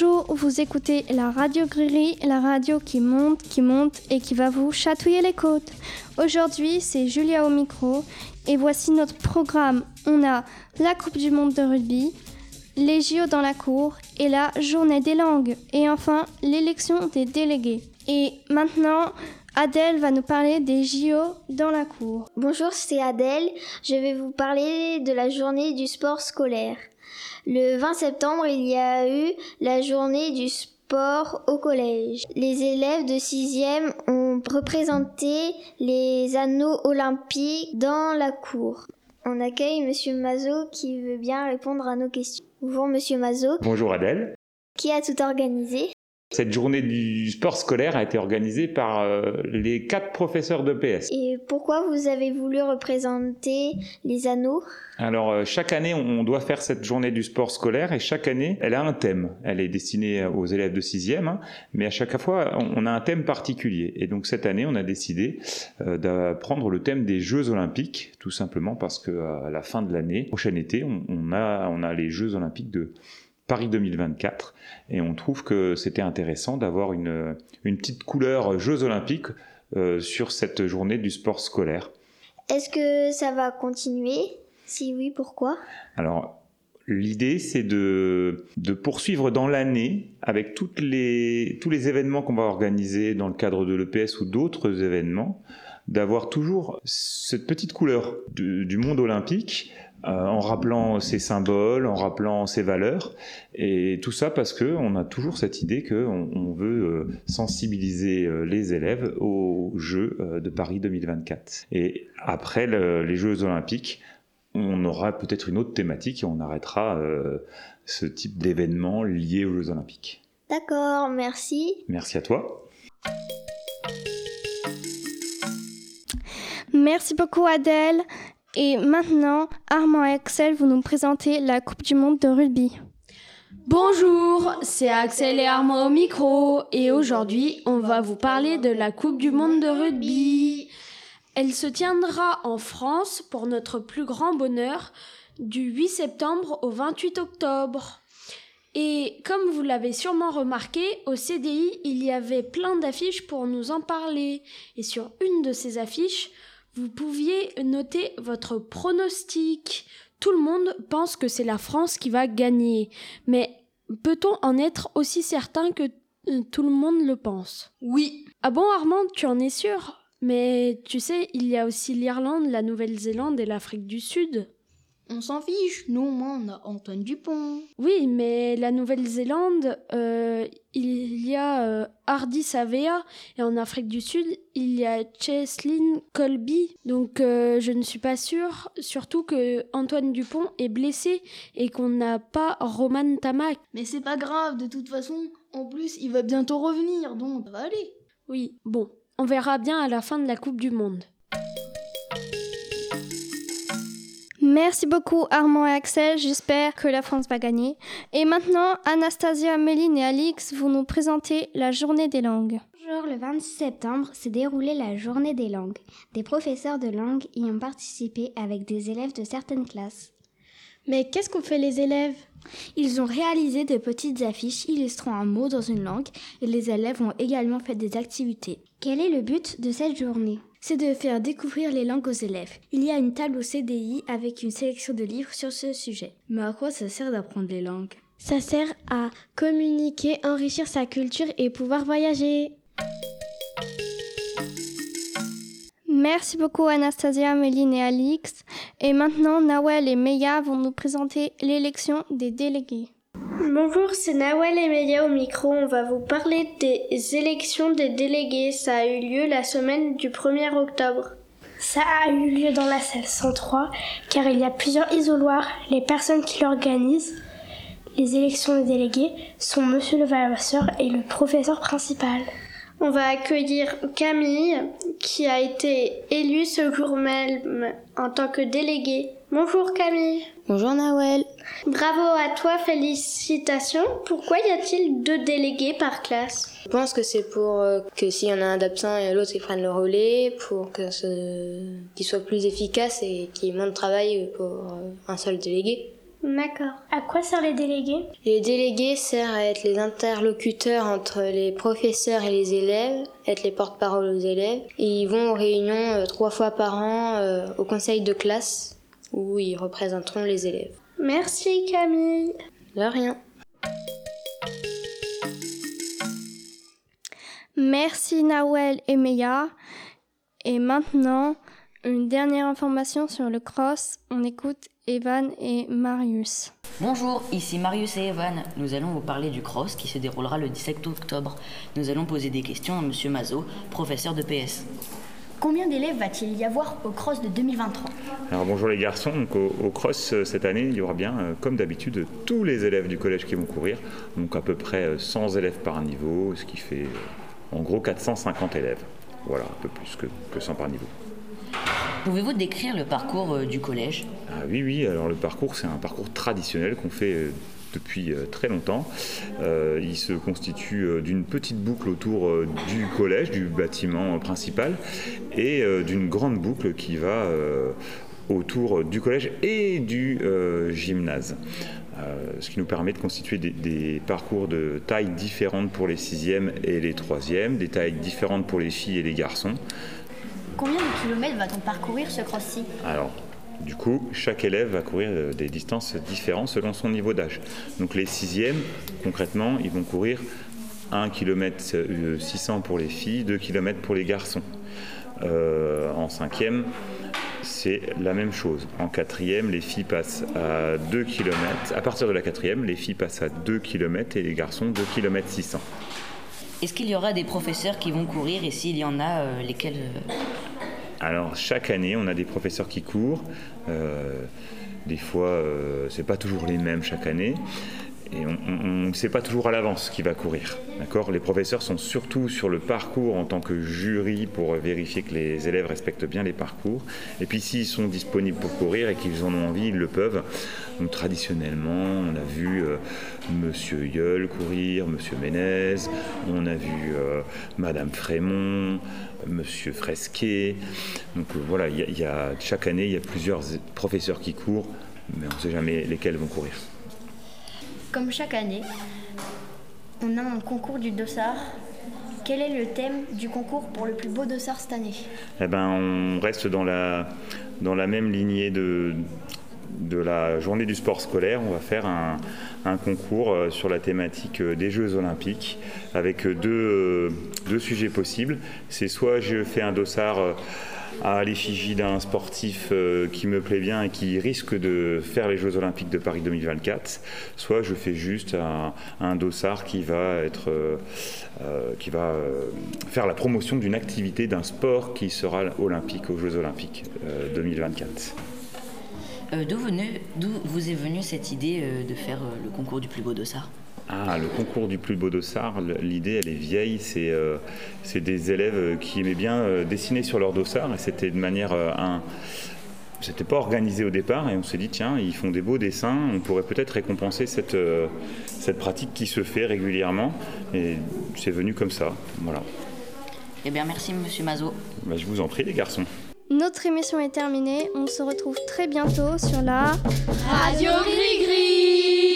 Bonjour, vous écoutez la radio Griri, la radio qui monte, qui monte et qui va vous chatouiller les côtes. Aujourd'hui, c'est Julia au micro et voici notre programme. On a la Coupe du Monde de rugby, les JO dans la cour et la Journée des langues et enfin l'élection des délégués. Et maintenant, Adèle va nous parler des JO dans la cour. Bonjour, c'est Adèle. Je vais vous parler de la journée du sport scolaire. Le 20 septembre, il y a eu la journée du sport au collège. Les élèves de 6e ont représenté les anneaux olympiques dans la cour. On accueille Monsieur Mazot qui veut bien répondre à nos questions. Bonjour Monsieur Mazot. Bonjour Adèle. Qui a tout organisé? Cette journée du sport scolaire a été organisée par euh, les quatre professeurs de PS. Et pourquoi vous avez voulu représenter les anneaux? Alors euh, chaque année on doit faire cette journée du sport scolaire et chaque année elle a un thème. Elle est destinée aux élèves de 6e, hein, mais à chaque fois on a un thème particulier. Et donc cette année on a décidé euh, de prendre le thème des Jeux olympiques, tout simplement parce qu'à la fin de l'année, prochain été, on, a, on a les Jeux olympiques de Paris 2024. Et on trouve que c'était intéressant d'avoir une, une, petite couleur Jeux olympiques euh, sur cette journée du sport scolaire. Est-ce que ça va continuer? Si oui, pourquoi? Alors, l'idée, c'est de, de, poursuivre dans l'année avec toutes les, tous les événements qu'on va organiser dans le cadre de l'EPS ou d'autres événements, d'avoir toujours cette petite couleur du monde olympique en rappelant ses symboles, en rappelant ses valeurs, et tout ça parce que on a toujours cette idée qu'on on veut euh, sensibiliser euh, les élèves aux Jeux de Paris 2024. Et après les Jeux Olympiques, on aura peut-être une autre thématique et on arrêtera ce type d'événement lié aux Jeux Olympiques. D'accord, merci. Merci à toi. Merci beaucoup Adèle. Et maintenant, Armand et Axel, vous nous présentez la Coupe du Monde de rugby. Bonjour, c'est Axel et Armand au micro et aujourd'hui on va vous parler de la Coupe du Monde de rugby. Elle se tiendra en France pour notre plus grand bonheur du 8 septembre au 28 octobre. Et comme vous l'avez sûrement remarqué, au CDI, il y avait plein d'affiches pour nous en parler. Et sur une de ces affiches, vous pouviez noter votre pronostic. Tout le monde pense que c'est la France qui va gagner. Mais peut-on en être aussi certain que euh, tout le monde le pense? Oui. Ah bon Armand, tu en es sûr Mais tu sais, il y a aussi l'Irlande, la Nouvelle-Zélande et l'Afrique du Sud. On s'en fiche, nous on a Antoine Dupont. Oui, mais la Nouvelle-Zélande, euh, il y a euh, Hardy Savea et en Afrique du Sud, il y a Cheslin Colby. Donc euh, je ne suis pas sûre, surtout que Antoine Dupont est blessé et qu'on n'a pas Roman Tamak. Mais c'est pas grave, de toute façon, en plus il va bientôt revenir, donc ça va aller. Oui, bon, on verra bien à la fin de la Coupe du Monde. Merci beaucoup Armand et Axel, j'espère que la France va gagner. Et maintenant, Anastasia, Méline et Alix, vous nous présentez la journée des langues. Bonjour, le 26 septembre s'est déroulée la journée des langues. Des professeurs de langue y ont participé avec des élèves de certaines classes. Mais qu'est-ce qu'ont fait les élèves? Ils ont réalisé de petites affiches illustrant un mot dans une langue et les élèves ont également fait des activités. Quel est le but de cette journée? C'est de faire découvrir les langues aux élèves. Il y a une table au CDI avec une sélection de livres sur ce sujet. Mais à quoi ça sert d'apprendre les langues? Ça sert à communiquer, enrichir sa culture et pouvoir voyager. Merci beaucoup Anastasia, Méline et Alix. Et maintenant, Nawel et Meya vont nous présenter l'élection des délégués. Bonjour, c'est Nawel Emelia au micro. On va vous parler des élections des délégués. Ça a eu lieu la semaine du 1er octobre. Ça a eu lieu dans la salle 103 car il y a plusieurs isoloirs. Les personnes qui l'organisent, les élections des délégués, sont Monsieur le Vavasseur et le professeur principal. On va accueillir Camille qui a été élue ce jour même en tant que déléguée. Bonjour Camille. Bonjour Nawel. Bravo à toi, félicitations. Pourquoi y a-t-il deux délégués par classe? Je pense que c'est pour euh, que s'il y en a un d'absent et l'autre qui prenne le relais, pour que ce... qu'il soit plus efficace et qu'il y ait moins de travail pour euh, un seul délégué. D'accord. À quoi servent les délégués? Les délégués servent à être les interlocuteurs entre les professeurs et les élèves, être les porte-parole aux élèves. Et ils vont aux réunions euh, trois fois par an euh, au conseil de classe où ils représenteront les élèves. Merci Camille. De rien. Merci Nawel et Meya. Et maintenant, une dernière information sur le cross. On écoute Evan et Marius. Bonjour, ici Marius et Evan. Nous allons vous parler du cross qui se déroulera le 17 octobre. Nous allons poser des questions à Monsieur Mazot, professeur de PS. Combien d'élèves va-t-il y avoir au cross de 2023 Alors bonjour les garçons, donc au, cross euh, cette année il y aura bien euh, comme d'habitude tous les élèves du collège qui vont courir, donc à peu près 100 euh, élèves par niveau, ce qui fait en gros 450 élèves. Voilà, un peu plus que, que 100 par niveau. Pouvez-vous décrire le parcours euh, du collège? Ah, Oui, oui, alors le parcours, c'est un parcours traditionnel qu'on fait euh, depuis euh, très longtemps. il se constitue d'une petite boucle autour du collège, du bâtiment principal, et d'une grande boucle qui va autour du collège et du gymnase. ce qui nous permet de constituer des, des, parcours de tailles différentes pour les sixièmes et les troisièmes, des tailles différentes pour les filles et les garçons. Combien de kilomètres va-t-on parcourir ce cross-ci Alors, du coup, chaque élève va courir euh, des distances différentes selon son niveau d'âge. Donc les sixièmes, concrètement, ils vont courir 1 km 600 pour les filles, 2 km pour les garçons. Euh, en cinquième, c'est la même chose. En quatrième, les filles passent à 2 km. À partir de la quatrième, les filles passent à 2 km et les garçons 2 km 600. Est-ce qu'il y aura des professeurs qui vont courir et s'il y en a, euh, lesquels alors chaque année, on a des professeurs qui courent. Euh, des fois, euh, c'est pas toujours les mêmes chaque année. Et on ne sait pas toujours à l'avance qui va courir. D'accord? Les professeurs sont surtout sur le parcours en tant que jury pour vérifier que les élèves respectent bien les parcours. Et puis s'ils sont disponibles pour courir et qu'ils en ont envie, ils le peuvent. Donc traditionnellement, on a vu euh, Monsieur Yeul courir, Monsieur Ménez, on a vu euh, Madame Frémont, Monsieur Fresquet. Donc euh, voilà, chaque année, il y a plusieurs professeurs qui courent, mais on ne sait jamais lesquels vont courir. Comme chaque année, on a un concours du dossard. Quel est le thème du concours pour le plus beau dossard cette année? Eh ben, on reste dans la, même lignée de, de la journée du sport scolaire. On va faire un, un concours euh, sur la thématique euh, des Jeux olympiques avec deux, euh, deux sujets possibles. C'est soit je fais un dossard à l'effigie d'un sportif qui me plaît bien et qui risque de faire les Jeux Olympiques de Paris 2024, soit je fais juste un, dossard qui va être, qui va faire la promotion d'une activité, d'un sport qui sera olympique aux Jeux Olympiques 2024. D'où vous est venue cette idée de faire le concours du plus beau dossard? Ah, le concours du plus beau dossard, l'idée elle est vieille, c'est euh, des élèves qui aimaient bien euh, dessiner sur leur dossard et c'était de manière euh, un, c'était pas organisé au départ et on s'est dit tiens ils font des beaux dessins on pourrait peut-être récompenser cette, cette pratique qui se fait régulièrement et c'est venu comme ça. Voilà. Eh bien merci monsieur Mazot. Bah, je vous en prie les garçons notre émission est terminée. On se retrouve très bientôt sur la Radio Gris Gris